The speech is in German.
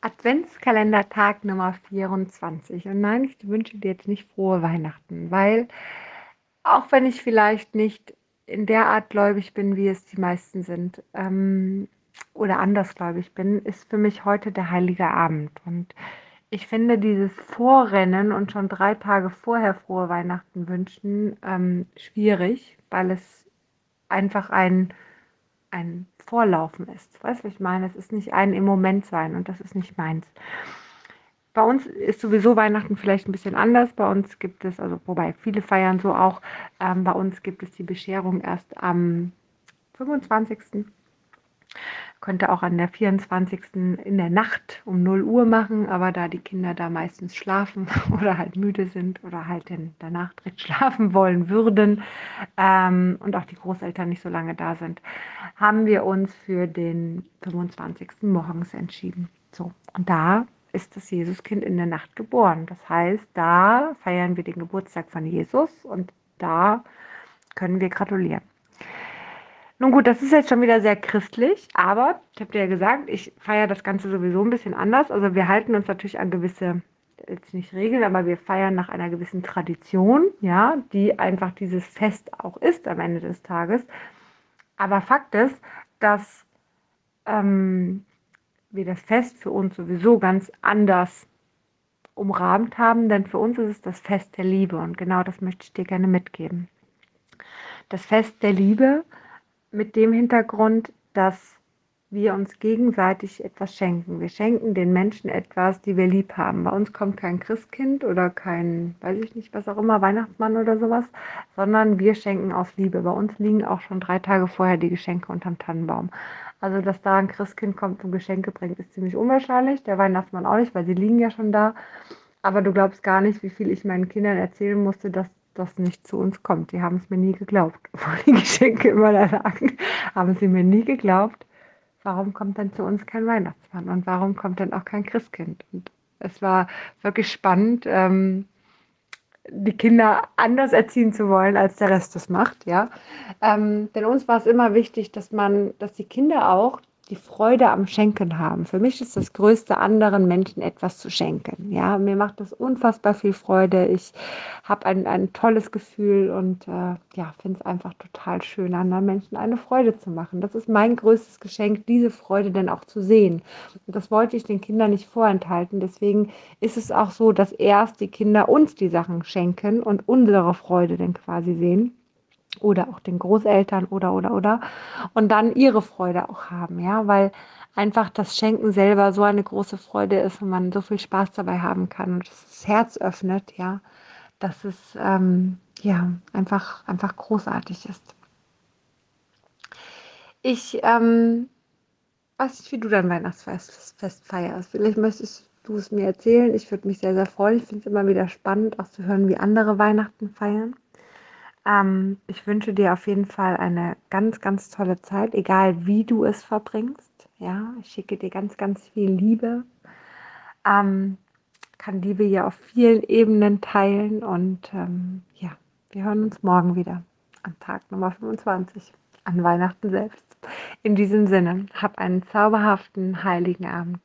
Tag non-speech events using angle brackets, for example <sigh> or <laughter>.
Adventskalendertag Nummer 24. Und nein, ich wünsche dir jetzt nicht frohe Weihnachten, weil auch wenn ich vielleicht nicht in der Art gläubig bin, wie es die meisten sind, ähm, oder andersgläubig bin, ist für mich heute der heilige Abend. Und ich finde dieses Vorrennen und schon drei Tage vorher frohe Weihnachten wünschen ähm, schwierig, weil es einfach ein ein Vorlaufen ist. Weißt du, was ich meine? Es ist nicht ein im Moment sein und das ist nicht meins. Bei uns ist sowieso Weihnachten vielleicht ein bisschen anders. Bei uns gibt es, also wobei viele feiern so auch, ähm, bei uns gibt es die Bescherung erst am 25 könnte auch an der 24. in der Nacht um 0 Uhr machen, aber da die Kinder da meistens schlafen <laughs> oder halt müde sind oder halt danach direkt <laughs> schlafen wollen würden ähm, und auch die Großeltern nicht so lange da sind, haben wir uns für den 25. morgens entschieden. So, und da ist das Jesuskind in der Nacht geboren. Das heißt, da feiern wir den Geburtstag von Jesus und da können wir gratulieren. Nun gut, das ist jetzt schon wieder sehr christlich, aber ich habe dir ja gesagt, ich feiere das Ganze sowieso ein bisschen anders. Also wir halten uns natürlich an gewisse, jetzt nicht Regeln, aber wir feiern nach einer gewissen Tradition, ja, die einfach dieses Fest auch ist am Ende des Tages. Aber Fakt ist, dass ähm, wir das Fest für uns sowieso ganz anders umrahmt haben, denn für uns ist es das Fest der Liebe und genau das möchte ich dir gerne mitgeben. Das Fest der Liebe mit dem Hintergrund, dass wir uns gegenseitig etwas schenken. Wir schenken den Menschen etwas, die wir lieb haben. Bei uns kommt kein Christkind oder kein, weiß ich nicht, was auch immer, Weihnachtsmann oder sowas, sondern wir schenken aus Liebe. Bei uns liegen auch schon drei Tage vorher die Geschenke unterm Tannenbaum. Also, dass da ein Christkind kommt und Geschenke bringt, ist ziemlich unwahrscheinlich. Der Weihnachtsmann auch nicht, weil sie liegen ja schon da. Aber du glaubst gar nicht, wie viel ich meinen Kindern erzählen musste, dass das nicht zu uns kommt. Die haben es mir nie geglaubt, <laughs> obwohl die Geschenke immer da lagen, haben sie mir nie geglaubt. Warum kommt denn zu uns kein Weihnachtsmann und warum kommt denn auch kein Christkind? Und es war wirklich spannend, ähm, die Kinder anders erziehen zu wollen, als der Rest das macht, ja. Ähm, denn uns war es immer wichtig, dass man, dass die Kinder auch die Freude am Schenken haben. Für mich ist das Größte, anderen Menschen etwas zu schenken. Ja, mir macht das unfassbar viel Freude. Ich habe ein, ein tolles Gefühl und äh, ja, finde es einfach total schön, anderen Menschen eine Freude zu machen. Das ist mein größtes Geschenk, diese Freude dann auch zu sehen. Und das wollte ich den Kindern nicht vorenthalten. Deswegen ist es auch so, dass erst die Kinder uns die Sachen schenken und unsere Freude dann quasi sehen oder auch den Großeltern oder oder oder und dann ihre Freude auch haben, ja, weil einfach das Schenken selber so eine große Freude ist und man so viel Spaß dabei haben kann und das Herz öffnet, ja, dass es ähm, ja einfach einfach großartig ist. Ich ähm, weiß nicht, wie du dein Weihnachtsfest Fest feierst. Vielleicht möchtest du es mir erzählen. Ich würde mich sehr, sehr freuen. Ich finde es immer wieder spannend, auch zu hören, wie andere Weihnachten feiern. Ähm, ich wünsche dir auf jeden Fall eine ganz, ganz tolle Zeit, egal wie du es verbringst. Ja, ich schicke dir ganz, ganz viel Liebe. Ähm, kann Liebe ja auf vielen Ebenen teilen und ähm, ja, wir hören uns morgen wieder am Tag Nummer 25, an Weihnachten selbst. In diesem Sinne, hab einen zauberhaften, heiligen Abend.